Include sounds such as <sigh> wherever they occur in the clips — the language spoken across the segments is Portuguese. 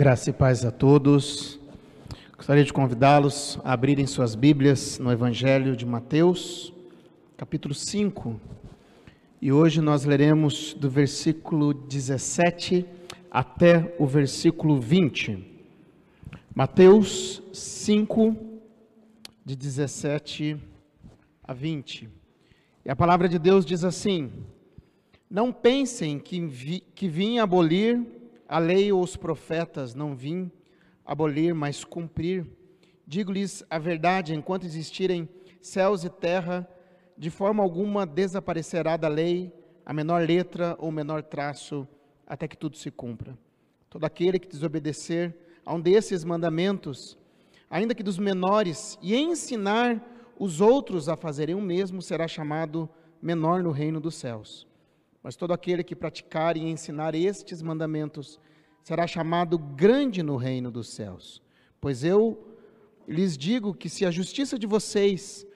Graça e paz a todos. Gostaria de convidá-los a abrirem suas Bíblias no Evangelho de Mateus, capítulo 5. E hoje nós leremos do versículo 17 até o versículo 20. Mateus 5, de 17 a 20. E a palavra de Deus diz assim: Não pensem que, vi, que vim abolir a lei ou os profetas, não vim abolir, mas cumprir. Digo-lhes a verdade: enquanto existirem céus e terra, de forma alguma desaparecerá da lei a menor letra ou menor traço, até que tudo se cumpra. Todo aquele que desobedecer a um desses mandamentos, ainda que dos menores, e ensinar os outros a fazerem o mesmo, será chamado menor no reino dos céus. Mas todo aquele que praticar e ensinar estes mandamentos será chamado grande no reino dos céus. Pois eu lhes digo que se a justiça de vocês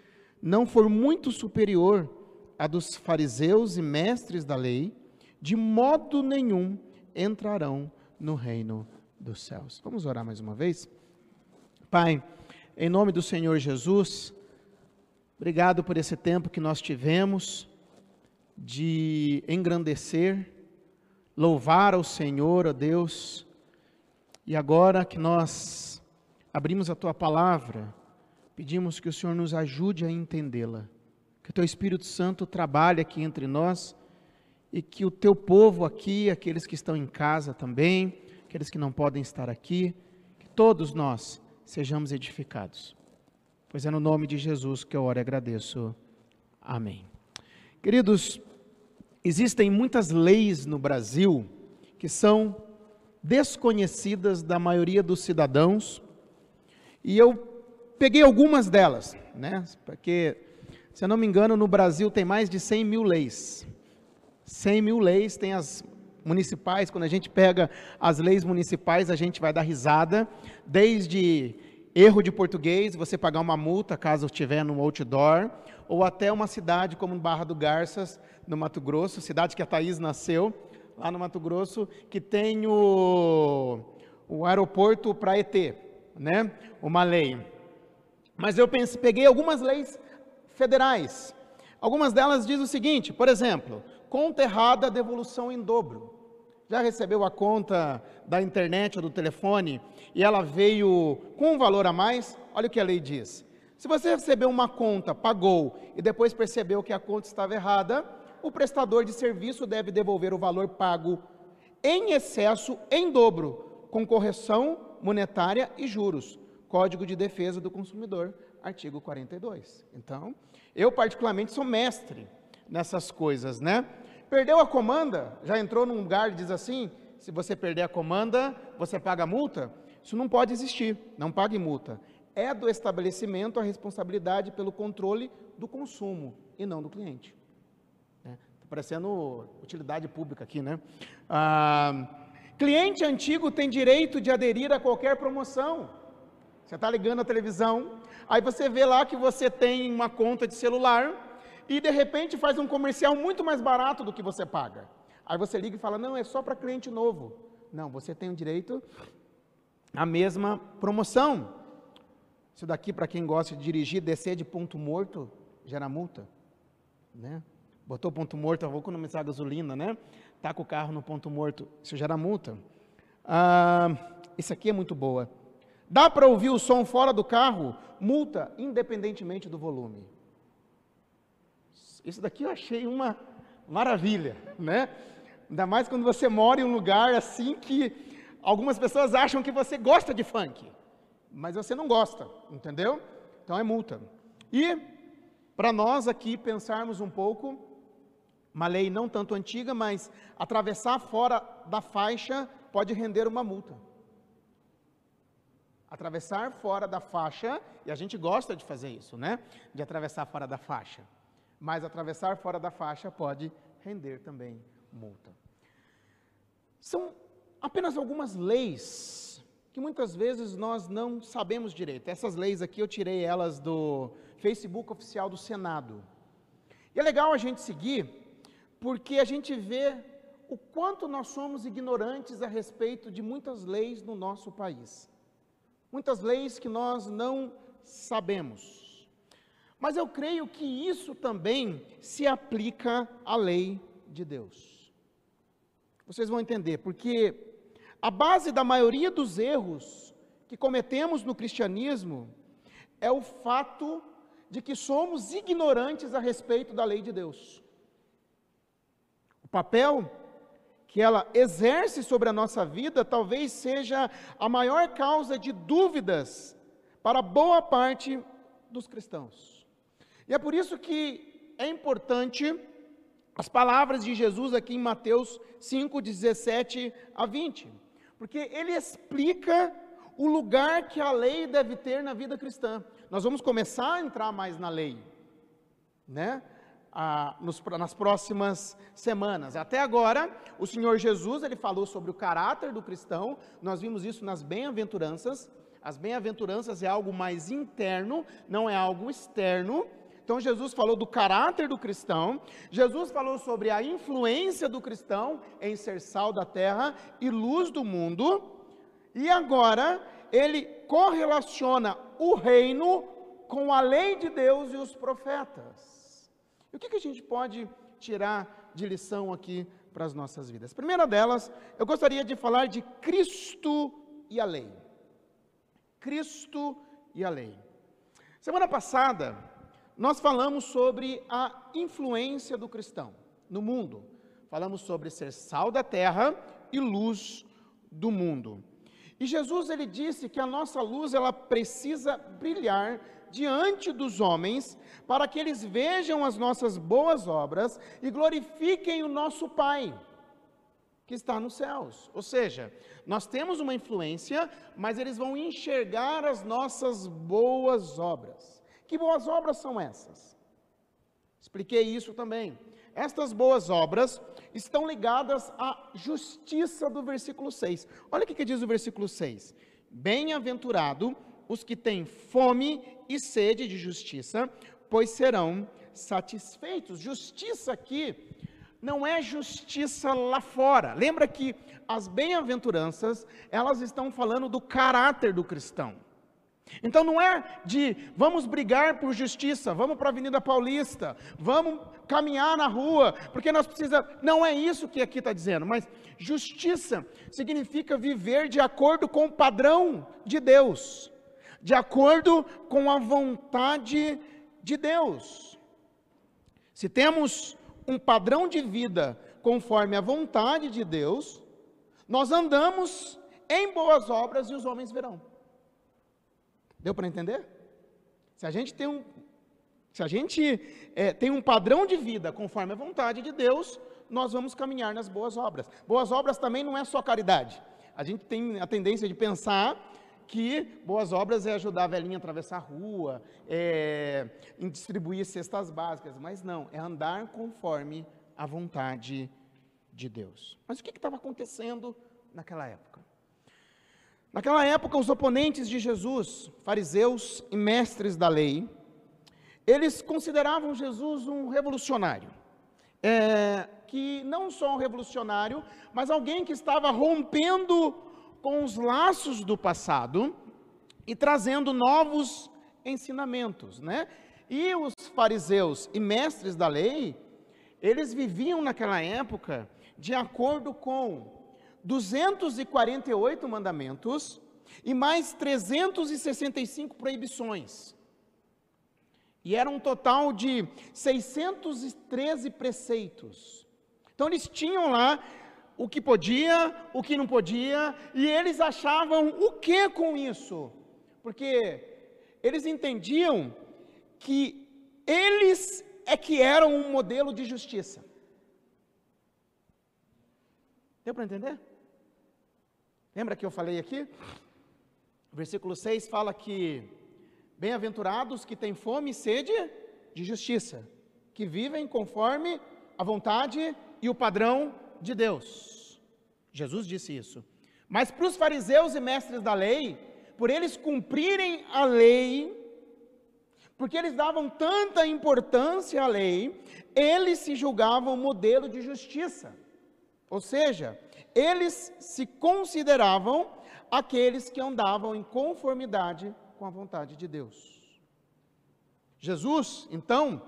não for muito superior à dos fariseus e mestres da lei, de modo nenhum entrarão no reino dos céus. Vamos orar mais uma vez? Pai, em nome do Senhor Jesus, obrigado por esse tempo que nós tivemos de engrandecer, louvar ao Senhor, ó Deus, e agora que nós abrimos a tua palavra, pedimos que o Senhor nos ajude a entendê-la, que o teu Espírito Santo trabalhe aqui entre nós e que o teu povo aqui, aqueles que estão em casa também, aqueles que não podem estar aqui, que todos nós sejamos edificados. Pois é no nome de Jesus que eu oro e agradeço. Amém. Queridos, existem muitas leis no Brasil que são desconhecidas da maioria dos cidadãos, e eu peguei algumas delas, né? Porque, se eu não me engano, no Brasil tem mais de 100 mil leis. 100 mil leis, tem as municipais, quando a gente pega as leis municipais, a gente vai dar risada, desde erro de português, você pagar uma multa caso estiver no outdoor, ou até uma cidade como Barra do Garças, no Mato Grosso, cidade que a Thaís nasceu, lá no Mato Grosso, que tem o, o aeroporto para ET, né? Uma lei. Mas eu pensei, peguei algumas leis federais. Algumas delas dizem o seguinte, por exemplo, conta errada, devolução em dobro. Já recebeu a conta da internet ou do telefone e ela veio com um valor a mais, olha o que a lei diz. Se você recebeu uma conta, pagou e depois percebeu que a conta estava errada, o prestador de serviço deve devolver o valor pago em excesso em dobro, com correção monetária e juros. Código de Defesa do Consumidor, artigo 42. Então, eu particularmente sou mestre nessas coisas, né? Perdeu a comanda, já entrou num lugar e diz assim: se você perder a comanda, você paga multa? Isso não pode existir, não pague multa. É do estabelecimento a responsabilidade pelo controle do consumo e não do cliente. Está é, parecendo utilidade pública aqui, né? Ah, cliente antigo tem direito de aderir a qualquer promoção. Você está ligando a televisão, aí você vê lá que você tem uma conta de celular e de repente faz um comercial muito mais barato do que você paga. Aí você liga e fala: não, é só para cliente novo. Não, você tem o direito a mesma promoção. Isso daqui, para quem gosta de dirigir, descer de ponto morto, gera multa. Né? Botou ponto morto, vou economizar gasolina, né? Tá com o carro no ponto morto, isso gera multa. Ah, isso aqui é muito boa. Dá para ouvir o som fora do carro? Multa, independentemente do volume. Isso daqui eu achei uma maravilha, né? Ainda mais quando você mora em um lugar assim que Algumas pessoas acham que você gosta de funk, mas você não gosta, entendeu? Então é multa. E para nós aqui pensarmos um pouco, uma lei não tanto antiga, mas atravessar fora da faixa pode render uma multa. Atravessar fora da faixa, e a gente gosta de fazer isso, né? De atravessar fora da faixa. Mas atravessar fora da faixa pode render também multa. São apenas algumas leis que muitas vezes nós não sabemos direito. Essas leis aqui eu tirei elas do Facebook oficial do Senado. E é legal a gente seguir, porque a gente vê o quanto nós somos ignorantes a respeito de muitas leis no nosso país. Muitas leis que nós não sabemos. Mas eu creio que isso também se aplica à lei de Deus. Vocês vão entender, porque a base da maioria dos erros que cometemos no cristianismo é o fato de que somos ignorantes a respeito da lei de Deus. O papel que ela exerce sobre a nossa vida talvez seja a maior causa de dúvidas para boa parte dos cristãos. E é por isso que é importante as palavras de Jesus aqui em Mateus 5, 17 a 20, porque ele explica o lugar que a lei deve ter na vida cristã. Nós vamos começar a entrar mais na lei, né? Ah, nos, nas próximas semanas. Até agora, o Senhor Jesus ele falou sobre o caráter do cristão. Nós vimos isso nas bem-aventuranças. As bem-aventuranças é algo mais interno, não é algo externo. Então Jesus falou do caráter do cristão, Jesus falou sobre a influência do cristão em ser sal da terra e luz do mundo, e agora ele correlaciona o reino com a lei de Deus e os profetas. E o que, que a gente pode tirar de lição aqui para as nossas vidas? Primeira delas, eu gostaria de falar de Cristo e a lei. Cristo e a lei. Semana passada, nós falamos sobre a influência do cristão no mundo. Falamos sobre ser sal da terra e luz do mundo. E Jesus ele disse que a nossa luz ela precisa brilhar diante dos homens para que eles vejam as nossas boas obras e glorifiquem o nosso Pai que está nos céus. Ou seja, nós temos uma influência, mas eles vão enxergar as nossas boas obras. Que boas obras são essas? Expliquei isso também. Estas boas obras estão ligadas à justiça do versículo 6. Olha o que, que diz o versículo 6: Bem-aventurado os que têm fome e sede de justiça, pois serão satisfeitos. Justiça aqui não é justiça lá fora. Lembra que as bem-aventuranças, elas estão falando do caráter do cristão. Então não é de vamos brigar por justiça, vamos para a Avenida Paulista, vamos caminhar na rua, porque nós precisamos. Não é isso que aqui está dizendo, mas justiça significa viver de acordo com o padrão de Deus, de acordo com a vontade de Deus. Se temos um padrão de vida conforme a vontade de Deus, nós andamos em boas obras e os homens verão. Deu para entender? Se a gente tem um, se a gente é, tem um padrão de vida conforme a vontade de Deus, nós vamos caminhar nas boas obras. Boas obras também não é só caridade. A gente tem a tendência de pensar que boas obras é ajudar a velhinha a atravessar a rua, é, distribuir cestas básicas, mas não, é andar conforme a vontade de Deus. Mas o que estava acontecendo naquela época? Naquela época, os oponentes de Jesus, fariseus e mestres da lei, eles consideravam Jesus um revolucionário. É, que não só um revolucionário, mas alguém que estava rompendo com os laços do passado e trazendo novos ensinamentos, né? E os fariseus e mestres da lei, eles viviam naquela época de acordo com 248 mandamentos e mais 365 proibições. E era um total de 613 preceitos. Então eles tinham lá o que podia, o que não podia, e eles achavam o que com isso? Porque eles entendiam que eles é que eram um modelo de justiça. Deu para entender? Lembra que eu falei aqui? Versículo 6 fala que bem-aventurados que têm fome e sede de justiça, que vivem conforme a vontade e o padrão de Deus. Jesus disse isso. Mas para os fariseus e mestres da lei, por eles cumprirem a lei, porque eles davam tanta importância à lei, eles se julgavam modelo de justiça. Ou seja, eles se consideravam aqueles que andavam em conformidade com a vontade de Deus. Jesus, então,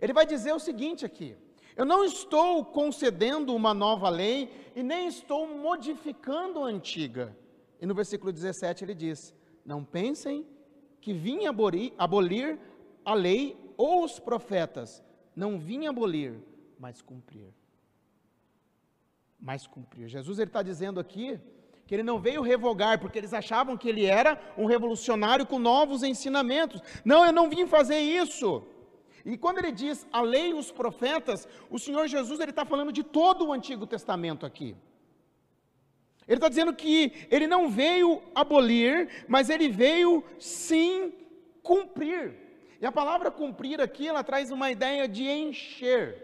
ele vai dizer o seguinte aqui: eu não estou concedendo uma nova lei e nem estou modificando a antiga. E no versículo 17 ele diz: Não pensem que vim abolir, abolir a lei ou os profetas. Não vim abolir, mas cumprir. Mas cumprir. Jesus está dizendo aqui que ele não veio revogar, porque eles achavam que ele era um revolucionário com novos ensinamentos. Não, eu não vim fazer isso. E quando ele diz a lei e os profetas, o Senhor Jesus ele está falando de todo o Antigo Testamento aqui. Ele está dizendo que ele não veio abolir, mas ele veio sim cumprir. E a palavra cumprir aqui, ela traz uma ideia de encher.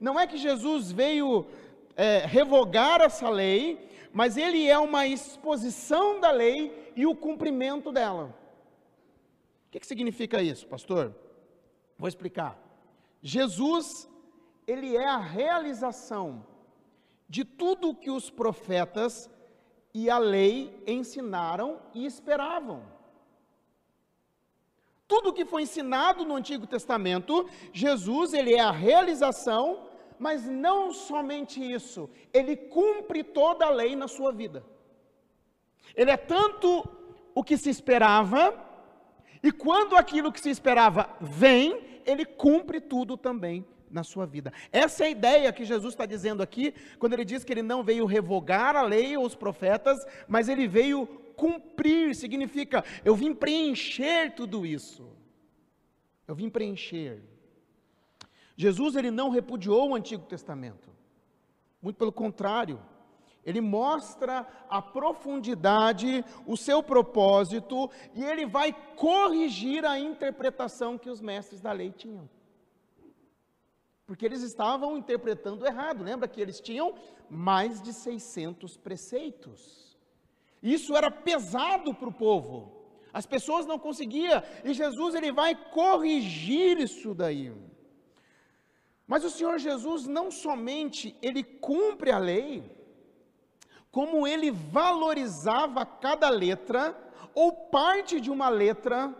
Não é que Jesus veio é, revogar essa lei, mas ele é uma exposição da lei e o cumprimento dela. O que, que significa isso, pastor? Vou explicar. Jesus, ele é a realização de tudo que os profetas e a lei ensinaram e esperavam. Tudo que foi ensinado no Antigo Testamento, Jesus, ele é a realização, mas não somente isso, ele cumpre toda a lei na sua vida. Ele é tanto o que se esperava, e quando aquilo que se esperava vem, ele cumpre tudo também na sua vida. Essa é a ideia que Jesus está dizendo aqui, quando ele diz que ele não veio revogar a lei ou os profetas, mas ele veio cumprir, significa, eu vim preencher tudo isso. Eu vim preencher. Jesus ele não repudiou o Antigo Testamento. Muito pelo contrário, ele mostra a profundidade, o seu propósito, e ele vai corrigir a interpretação que os mestres da lei tinham. Porque eles estavam interpretando errado. Lembra que eles tinham mais de 600 preceitos. Isso era pesado para o povo. As pessoas não conseguiam, e Jesus ele vai corrigir isso daí. Mas o Senhor Jesus não somente ele cumpre a lei, como ele valorizava cada letra ou parte de uma letra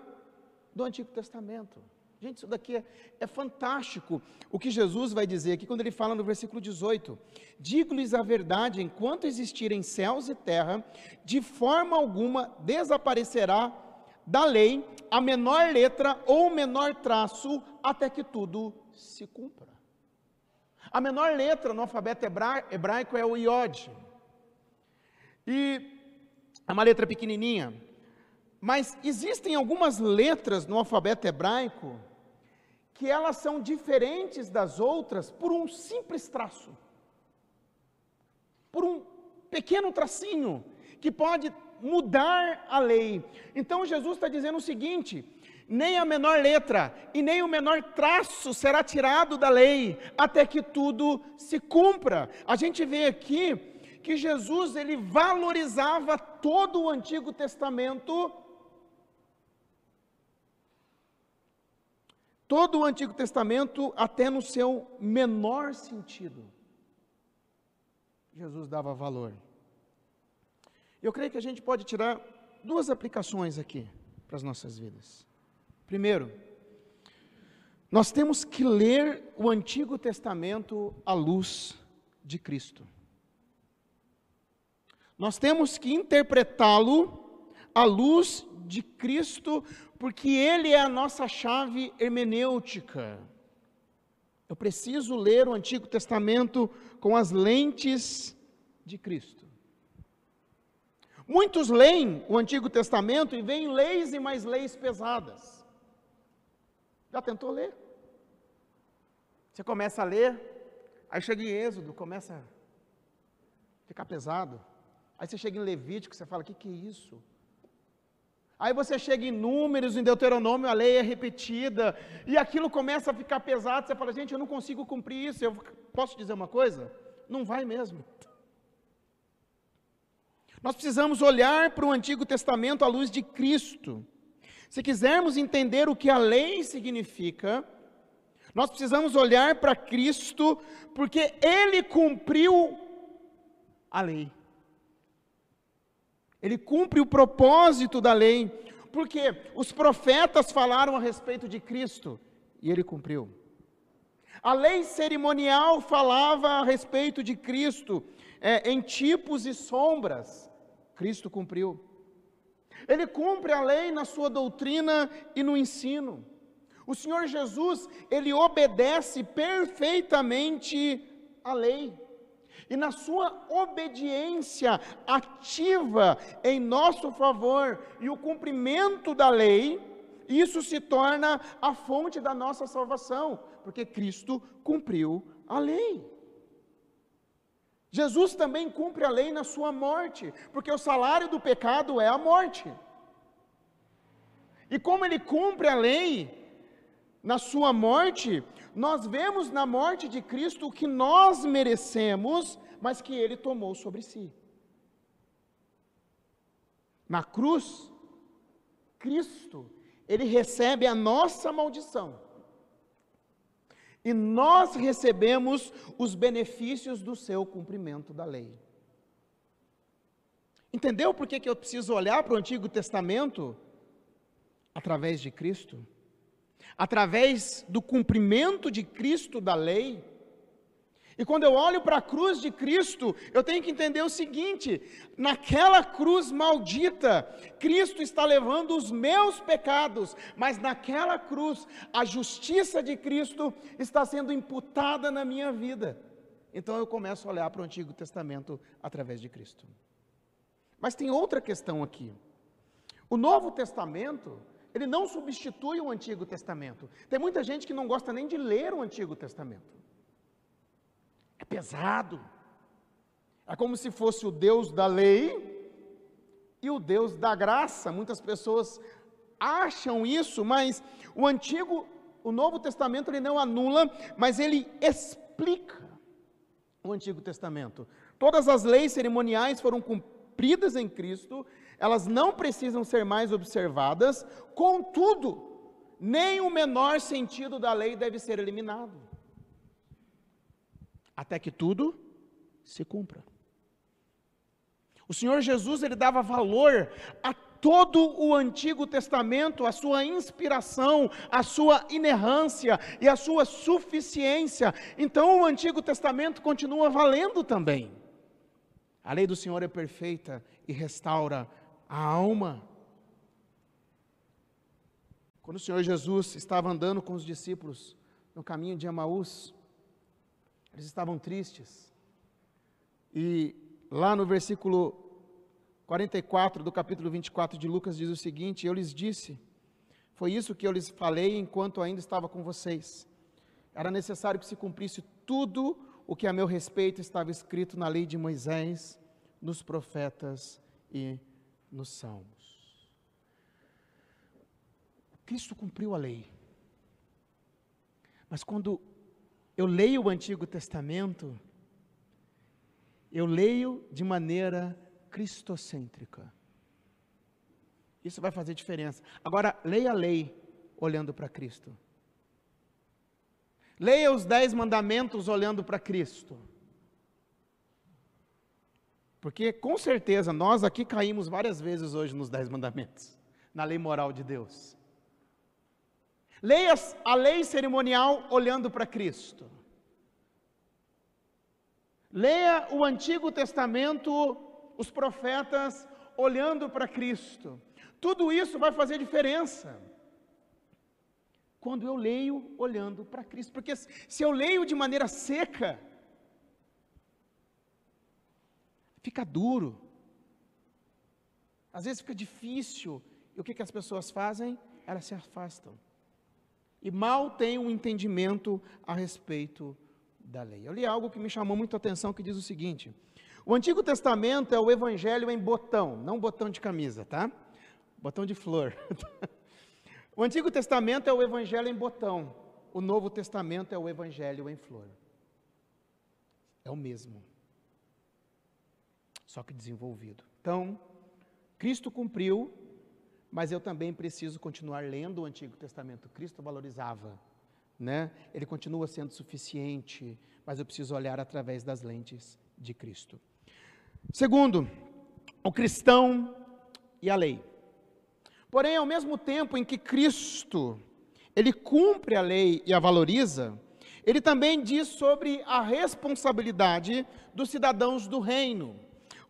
do Antigo Testamento. Gente, isso daqui é, é, fantástico. O que Jesus vai dizer aqui quando ele fala no versículo 18: Digo-lhes a verdade, enquanto existirem céus e terra, de forma alguma desaparecerá da lei a menor letra ou menor traço, até que tudo se cumpra. A menor letra no alfabeto hebraico é o iode. E é uma letra pequenininha. Mas existem algumas letras no alfabeto hebraico que elas são diferentes das outras por um simples traço. Por um pequeno tracinho que pode mudar a lei. Então Jesus está dizendo o seguinte: nem a menor letra e nem o menor traço será tirado da lei, até que tudo se cumpra. A gente vê aqui que Jesus ele valorizava todo o Antigo Testamento, todo o Antigo Testamento até no seu menor sentido. Jesus dava valor. Eu creio que a gente pode tirar duas aplicações aqui para as nossas vidas. Primeiro, nós temos que ler o Antigo Testamento à luz de Cristo. Nós temos que interpretá-lo à luz de Cristo, porque Ele é a nossa chave hermenêutica. Eu preciso ler o Antigo Testamento com as lentes de Cristo. Muitos leem o Antigo Testamento e veem leis e mais leis pesadas. Já tentou ler? Você começa a ler, aí chega em Êxodo, começa a ficar pesado. Aí você chega em Levítico, você fala: o que, que é isso? Aí você chega em Números, em Deuteronômio, a lei é repetida, e aquilo começa a ficar pesado. Você fala: gente, eu não consigo cumprir isso. Eu posso dizer uma coisa? Não vai mesmo. Nós precisamos olhar para o Antigo Testamento à luz de Cristo. Se quisermos entender o que a lei significa, Nós precisamos olhar para Cristo, porque Ele cumpriu a lei. Ele cumpre o propósito da lei, porque os profetas falaram a respeito de Cristo e ele cumpriu. A lei cerimonial falava a respeito de Cristo é, em tipos e sombras. Cristo cumpriu. Ele cumpre a lei na sua doutrina e no ensino. O Senhor Jesus, ele obedece perfeitamente a lei. E na sua obediência ativa em nosso favor e o cumprimento da lei, isso se torna a fonte da nossa salvação, porque Cristo cumpriu a lei. Jesus também cumpre a lei na sua morte, porque o salário do pecado é a morte. E como ele cumpre a lei na sua morte, nós vemos na morte de Cristo o que nós merecemos, mas que ele tomou sobre si. Na cruz, Cristo, ele recebe a nossa maldição. E nós recebemos os benefícios do seu cumprimento da lei. Entendeu por que, que eu preciso olhar para o Antigo Testamento através de Cristo? Através do cumprimento de Cristo da lei? E quando eu olho para a cruz de Cristo, eu tenho que entender o seguinte: naquela cruz maldita, Cristo está levando os meus pecados, mas naquela cruz, a justiça de Cristo está sendo imputada na minha vida. Então eu começo a olhar para o Antigo Testamento através de Cristo. Mas tem outra questão aqui. O Novo Testamento, ele não substitui o Antigo Testamento. Tem muita gente que não gosta nem de ler o Antigo Testamento. Pesado. É como se fosse o Deus da lei e o Deus da graça. Muitas pessoas acham isso, mas o Antigo, o Novo Testamento ele não anula, mas ele explica o Antigo Testamento. Todas as leis cerimoniais foram cumpridas em Cristo, elas não precisam ser mais observadas, contudo, nem o menor sentido da lei deve ser eliminado até que tudo se cumpra. O Senhor Jesus ele dava valor a todo o Antigo Testamento, a sua inspiração, a sua inerrância e a sua suficiência. Então o Antigo Testamento continua valendo também. A lei do Senhor é perfeita e restaura a alma. Quando o Senhor Jesus estava andando com os discípulos no caminho de Emaús, eles estavam tristes. E lá no versículo 44 do capítulo 24 de Lucas diz o seguinte: Eu lhes disse, foi isso que eu lhes falei enquanto ainda estava com vocês. Era necessário que se cumprisse tudo o que a meu respeito estava escrito na lei de Moisés, nos profetas e nos salmos. Cristo cumpriu a lei. Mas quando eu leio o Antigo Testamento, eu leio de maneira cristocêntrica. Isso vai fazer diferença. Agora, leia a lei olhando para Cristo. Leia os dez mandamentos olhando para Cristo. Porque com certeza nós aqui caímos várias vezes hoje nos dez mandamentos, na lei moral de Deus. Leia a lei cerimonial olhando para Cristo. Leia o Antigo Testamento, os profetas olhando para Cristo. Tudo isso vai fazer diferença. Quando eu leio olhando para Cristo, porque se eu leio de maneira seca, fica duro. Às vezes fica difícil. E o que, que as pessoas fazem? Elas se afastam e mal tem um entendimento a respeito da lei. Eu li algo que me chamou muito a atenção que diz o seguinte: o Antigo Testamento é o evangelho em botão, não botão de camisa, tá? Botão de flor. <laughs> o Antigo Testamento é o evangelho em botão, o Novo Testamento é o evangelho em flor. É o mesmo. Só que desenvolvido. Então, Cristo cumpriu mas eu também preciso continuar lendo o Antigo Testamento. Cristo valorizava né? Ele continua sendo suficiente, mas eu preciso olhar através das lentes de Cristo. Segundo, o cristão e a lei. Porém, ao mesmo tempo em que Cristo ele cumpre a lei e a valoriza, ele também diz sobre a responsabilidade dos cidadãos do reino.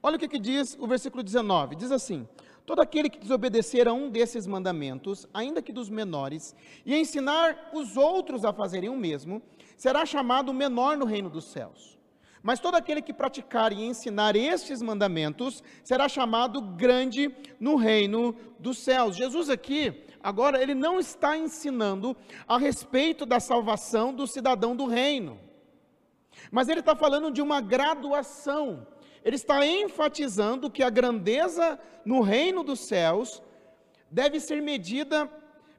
Olha o que, que diz o versículo 19: diz assim: Todo aquele que desobedecer a um desses mandamentos, ainda que dos menores, e ensinar os outros a fazerem o mesmo, será chamado menor no reino dos céus. Mas todo aquele que praticar e ensinar estes mandamentos será chamado grande no reino dos céus. Jesus aqui Agora, ele não está ensinando a respeito da salvação do cidadão do reino, mas ele está falando de uma graduação. Ele está enfatizando que a grandeza no reino dos céus deve ser medida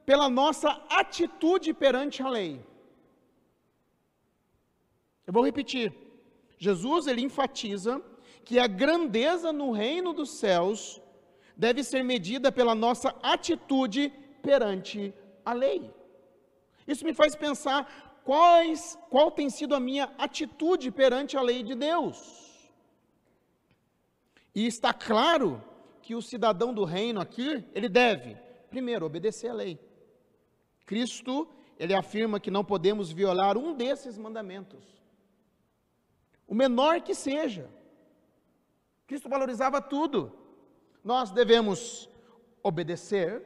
pela nossa atitude perante a lei. Eu vou repetir. Jesus ele enfatiza que a grandeza no reino dos céus deve ser medida pela nossa atitude perante a lei. Isso me faz pensar quais, qual tem sido a minha atitude perante a lei de Deus. E está claro que o cidadão do reino aqui, ele deve, primeiro, obedecer a lei. Cristo, ele afirma que não podemos violar um desses mandamentos. O menor que seja. Cristo valorizava tudo. Nós devemos obedecer,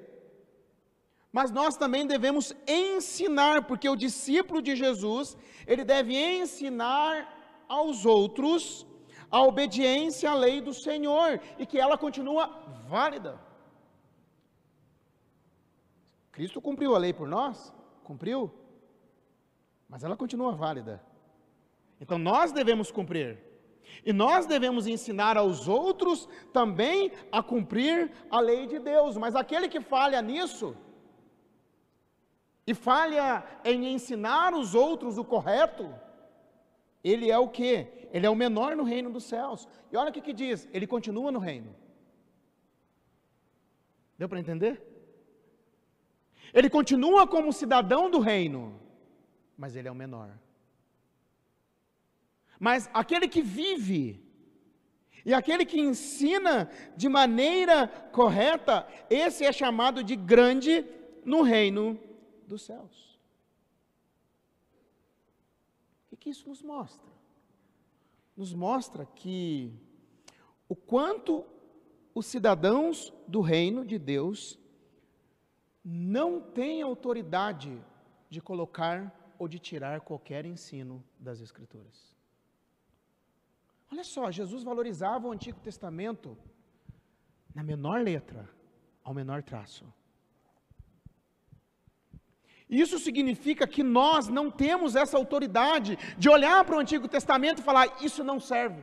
mas nós também devemos ensinar, porque o discípulo de Jesus, ele deve ensinar aos outros a obediência à lei do Senhor e que ela continua válida. Cristo cumpriu a lei por nós? Cumpriu. Mas ela continua válida. Então nós devemos cumprir. E nós devemos ensinar aos outros também a cumprir a lei de Deus. Mas aquele que falha nisso, e falha em ensinar os outros o correto, ele é o que? Ele é o menor no reino dos céus. E olha o que, que diz: ele continua no reino. Deu para entender? Ele continua como cidadão do reino, mas ele é o menor. Mas aquele que vive e aquele que ensina de maneira correta, esse é chamado de grande no reino dos céus. O que isso nos mostra? Nos mostra que o quanto os cidadãos do reino de Deus não têm autoridade de colocar ou de tirar qualquer ensino das Escrituras. Olha só, Jesus valorizava o Antigo Testamento na menor letra, ao menor traço. Isso significa que nós não temos essa autoridade de olhar para o Antigo Testamento e falar: isso não serve.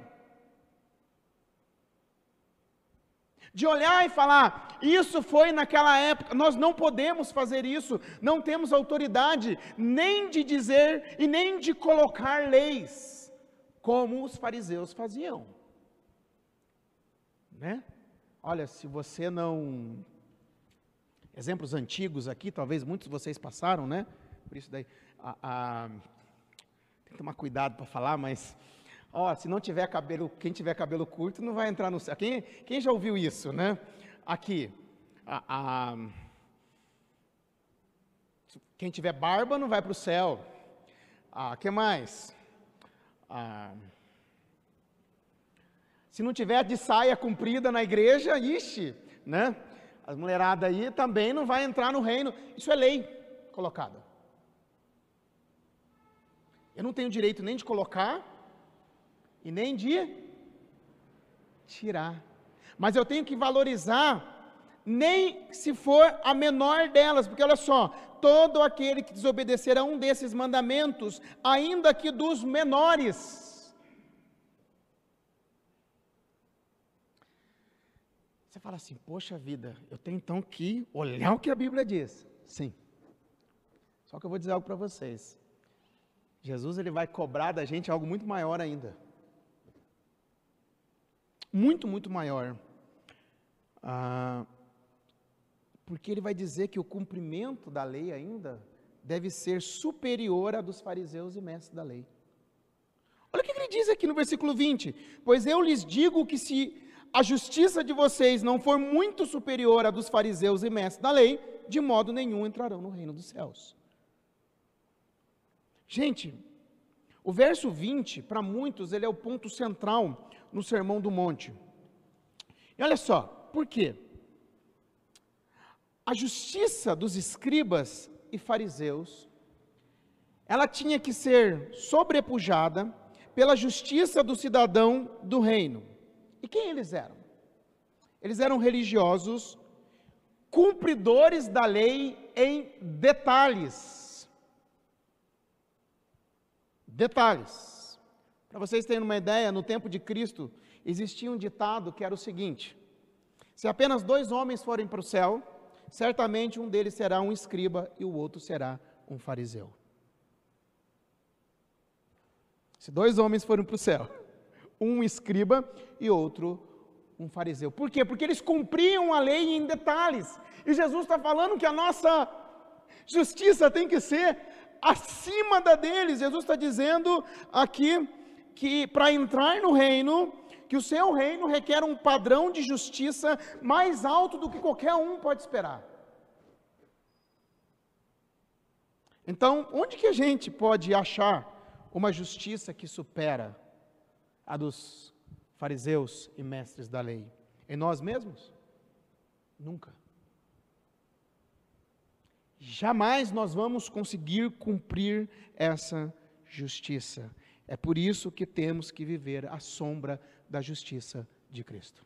De olhar e falar, isso foi naquela época, nós não podemos fazer isso, não temos autoridade nem de dizer e nem de colocar leis, como os fariseus faziam. Né? Olha, se você não exemplos antigos aqui, talvez muitos de vocês passaram, né? Por isso daí, a, a, tem que tomar cuidado para falar, mas, ó, se não tiver cabelo, quem tiver cabelo curto não vai entrar no céu. Quem, quem já ouviu isso, né? Aqui, a, a, quem tiver barba não vai para o céu. Ah, que mais? Ah, se não tiver de saia comprida na igreja, ixi, né? As mulheradas aí também não vai entrar no reino. Isso é lei colocada. Eu não tenho direito nem de colocar e nem de tirar. Mas eu tenho que valorizar, nem se for a menor delas, porque olha só, todo aquele que desobedecer a um desses mandamentos, ainda que dos menores, Você fala assim, poxa vida, eu tenho então que olhar o que a Bíblia diz. Sim. Só que eu vou dizer algo para vocês. Jesus ele vai cobrar da gente algo muito maior ainda. Muito, muito maior. Ah, porque ele vai dizer que o cumprimento da lei ainda deve ser superior à dos fariseus e mestres da lei. Olha o que ele diz aqui no versículo 20: Pois eu lhes digo que se a justiça de vocês não for muito superior à dos fariseus e mestres da lei, de modo nenhum entrarão no reino dos céus. Gente, o verso 20, para muitos, ele é o ponto central no Sermão do Monte. E olha só, por quê? A justiça dos escribas e fariseus, ela tinha que ser sobrepujada pela justiça do cidadão do reino. E quem eles eram? Eles eram religiosos, cumpridores da lei em detalhes. Detalhes. Para vocês terem uma ideia, no tempo de Cristo existia um ditado que era o seguinte: se apenas dois homens forem para o céu, certamente um deles será um escriba e o outro será um fariseu. Se dois homens forem para o céu, um escriba e outro um fariseu. Por quê? Porque eles cumpriam a lei em detalhes. E Jesus está falando que a nossa justiça tem que ser acima da deles. Jesus está dizendo aqui que para entrar no reino, que o seu reino requer um padrão de justiça mais alto do que qualquer um pode esperar. Então, onde que a gente pode achar uma justiça que supera a dos fariseus e mestres da lei? Em nós mesmos? Nunca. Jamais nós vamos conseguir cumprir essa justiça. É por isso que temos que viver à sombra da justiça de Cristo.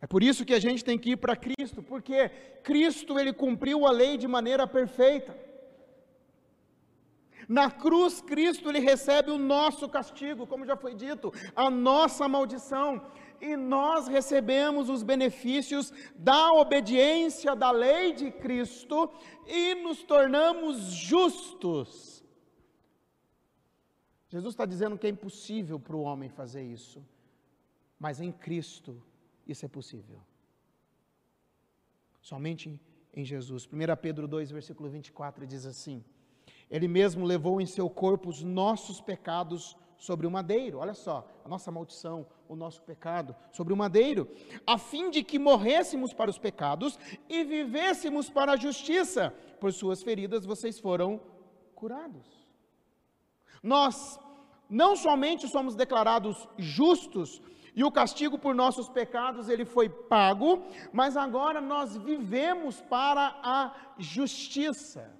É por isso que a gente tem que ir para Cristo, porque Cristo ele cumpriu a lei de maneira perfeita. Na cruz, Cristo ele recebe o nosso castigo, como já foi dito, a nossa maldição, e nós recebemos os benefícios da obediência da lei de Cristo e nos tornamos justos. Jesus está dizendo que é impossível para o homem fazer isso, mas em Cristo isso é possível. Somente em Jesus. 1 Pedro 2, versículo 24 diz assim: ele mesmo levou em seu corpo os nossos pecados sobre o madeiro, olha só, a nossa maldição, o nosso pecado, sobre o madeiro, a fim de que morrêssemos para os pecados e vivêssemos para a justiça. Por suas feridas vocês foram curados. Nós não somente somos declarados justos, e o castigo por nossos pecados ele foi pago, mas agora nós vivemos para a justiça.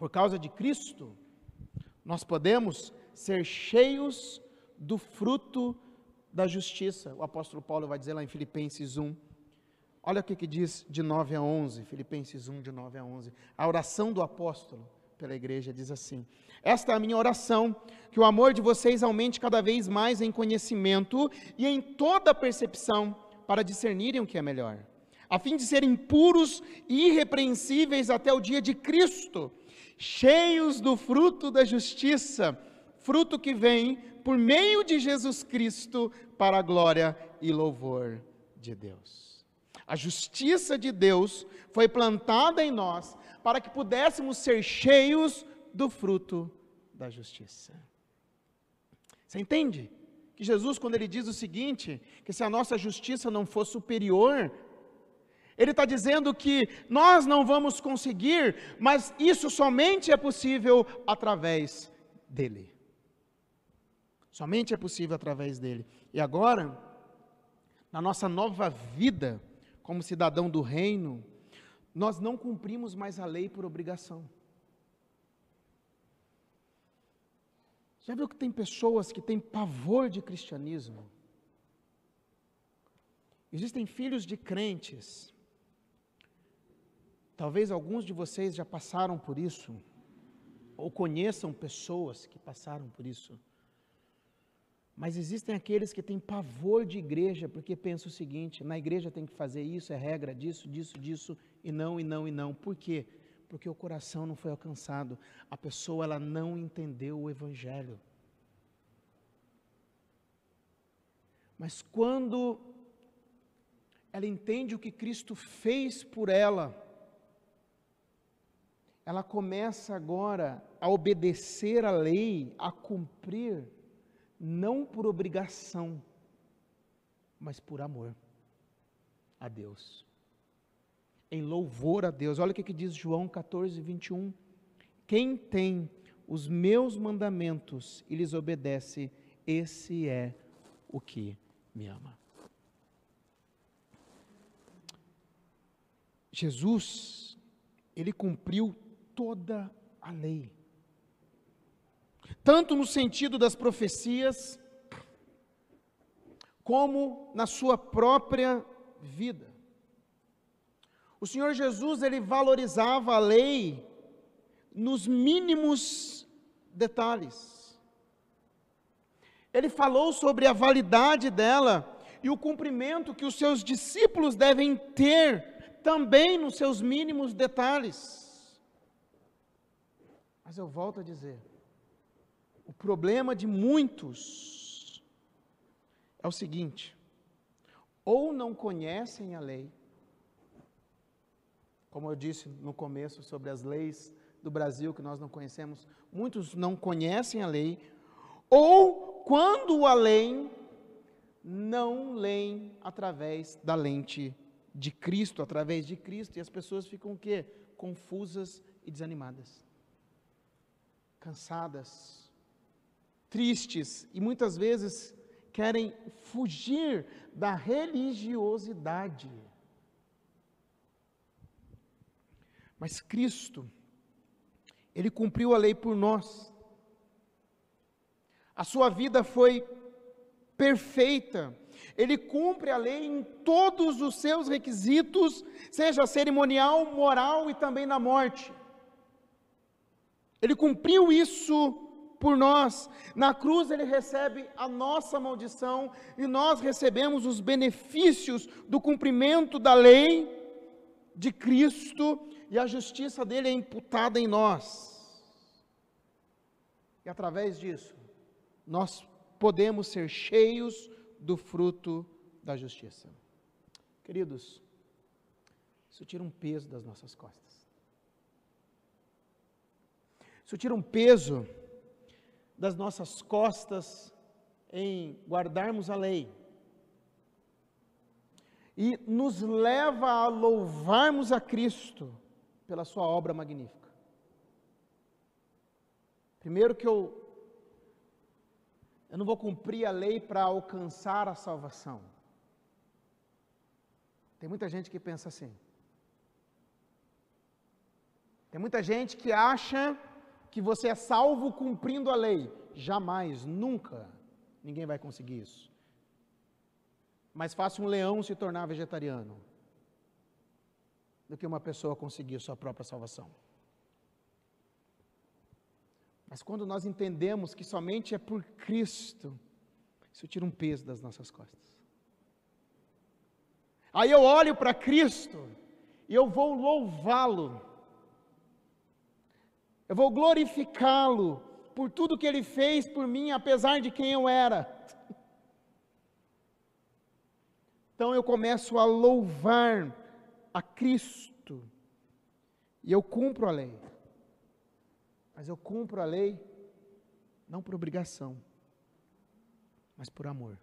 Por causa de Cristo, nós podemos ser cheios do fruto da justiça. O apóstolo Paulo vai dizer lá em Filipenses 1. Olha o que, que diz de 9 a 11, Filipenses 1, de 9 a 11. A oração do apóstolo pela igreja diz assim: Esta é a minha oração, que o amor de vocês aumente cada vez mais em conhecimento e em toda percepção, para discernirem o que é melhor, a fim de serem puros e irrepreensíveis até o dia de Cristo cheios do fruto da justiça, fruto que vem por meio de Jesus Cristo para a glória e louvor de Deus. A justiça de Deus foi plantada em nós para que pudéssemos ser cheios do fruto da justiça. Você entende? Que Jesus, quando ele diz o seguinte, que se a nossa justiça não for superior ele está dizendo que nós não vamos conseguir, mas isso somente é possível através dele. Somente é possível através dele. E agora, na nossa nova vida, como cidadão do reino, nós não cumprimos mais a lei por obrigação. Já viu que tem pessoas que têm pavor de cristianismo? Existem filhos de crentes Talvez alguns de vocês já passaram por isso, ou conheçam pessoas que passaram por isso. Mas existem aqueles que têm pavor de igreja, porque pensam o seguinte: na igreja tem que fazer isso, é regra disso, disso, disso, e não, e não, e não. Por quê? Porque o coração não foi alcançado, a pessoa ela não entendeu o Evangelho. Mas quando ela entende o que Cristo fez por ela, ela começa agora a obedecer a lei, a cumprir, não por obrigação, mas por amor a Deus. Em louvor a Deus. Olha o que, diz João 14, 21. Quem tem os meus mandamentos e lhes obedece, esse é o que me ama. Jesus, ele cumpriu toda a lei. Tanto no sentido das profecias, como na sua própria vida. O Senhor Jesus, ele valorizava a lei nos mínimos detalhes. Ele falou sobre a validade dela e o cumprimento que os seus discípulos devem ter também nos seus mínimos detalhes. Mas eu volto a dizer, o problema de muitos é o seguinte: ou não conhecem a lei, como eu disse no começo sobre as leis do Brasil que nós não conhecemos, muitos não conhecem a lei, ou quando a leem, não leem através da lente de Cristo, através de Cristo, e as pessoas ficam o quê? Confusas e desanimadas. Cansadas, tristes e muitas vezes querem fugir da religiosidade. Mas Cristo, Ele cumpriu a lei por nós. A sua vida foi perfeita. Ele cumpre a lei em todos os seus requisitos, seja cerimonial, moral e também na morte. Ele cumpriu isso por nós. Na cruz ele recebe a nossa maldição e nós recebemos os benefícios do cumprimento da lei de Cristo e a justiça dele é imputada em nós. E através disso, nós podemos ser cheios do fruto da justiça. Queridos, isso tira um peso das nossas costas. Isso tira um peso das nossas costas em guardarmos a lei. E nos leva a louvarmos a Cristo pela sua obra magnífica. Primeiro que eu eu não vou cumprir a lei para alcançar a salvação. Tem muita gente que pensa assim. Tem muita gente que acha que você é salvo cumprindo a lei. Jamais, nunca, ninguém vai conseguir isso. Mais fácil um leão se tornar vegetariano do que uma pessoa conseguir sua própria salvação. Mas quando nós entendemos que somente é por Cristo, isso tira um peso das nossas costas. Aí eu olho para Cristo e eu vou louvá-lo eu vou glorificá-lo por tudo que ele fez por mim, apesar de quem eu era. <laughs> Então eu começo a louvar a Cristo, e eu cumpro a lei. Mas eu cumpro a lei não por obrigação, mas por amor.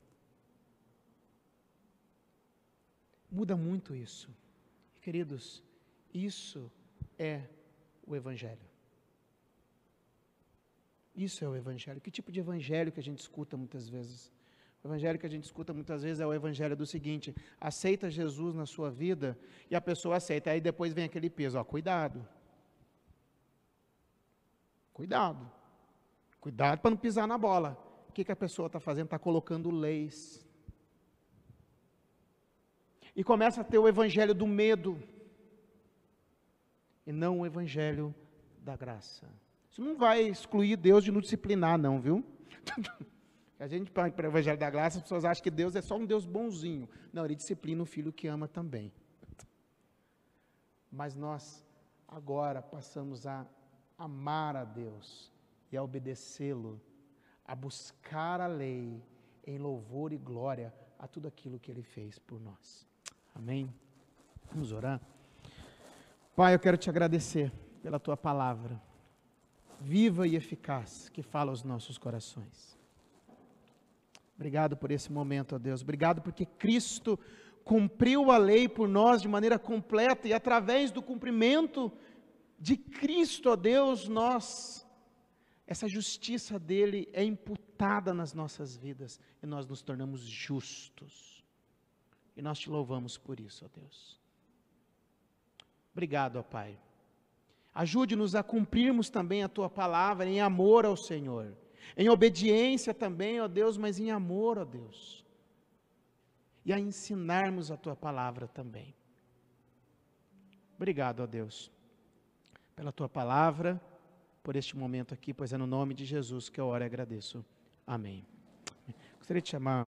Muda muito isso. Queridos, isso é o Evangelho. Isso é o Evangelho. Que tipo de Evangelho que a gente escuta muitas vezes? O Evangelho que a gente escuta muitas vezes é o Evangelho do seguinte: aceita Jesus na sua vida e a pessoa aceita. Aí depois vem aquele peso: ó, cuidado. Cuidado. Cuidado para não pisar na bola. O que, que a pessoa está fazendo? Está colocando leis. E começa a ter o Evangelho do medo e não o Evangelho da graça. Isso não vai excluir Deus de nos disciplinar, não, viu? <laughs> A gente, para o Evangelho da Graça, as pessoas acham que Deus é só um Deus bonzinho. Não, Ele disciplina o filho que ama também. Mas nós, agora, passamos a amar a Deus e a obedecê-lo, a buscar a lei em louvor e glória a tudo aquilo que Ele fez por nós. Amém. Vamos orar. Pai, eu quero te agradecer pela tua palavra, viva e eficaz, que fala aos nossos corações. Obrigado por esse momento, ó Deus. Obrigado porque Cristo cumpriu a lei por nós de maneira completa e através do cumprimento de Cristo, ó Deus, nós essa justiça dele é imputada nas nossas vidas e nós nos tornamos justos. E nós te louvamos por isso, ó Deus. Obrigado, ó Pai. Ajude-nos a cumprirmos também a tua palavra em amor ao Senhor, em obediência também, ó Deus, mas em amor, ó Deus. E a ensinarmos a tua palavra também. Obrigado, ó Deus, pela tua palavra por este momento aqui, pois é no nome de Jesus que eu oro e agradeço. Amém. Gostaria de chamar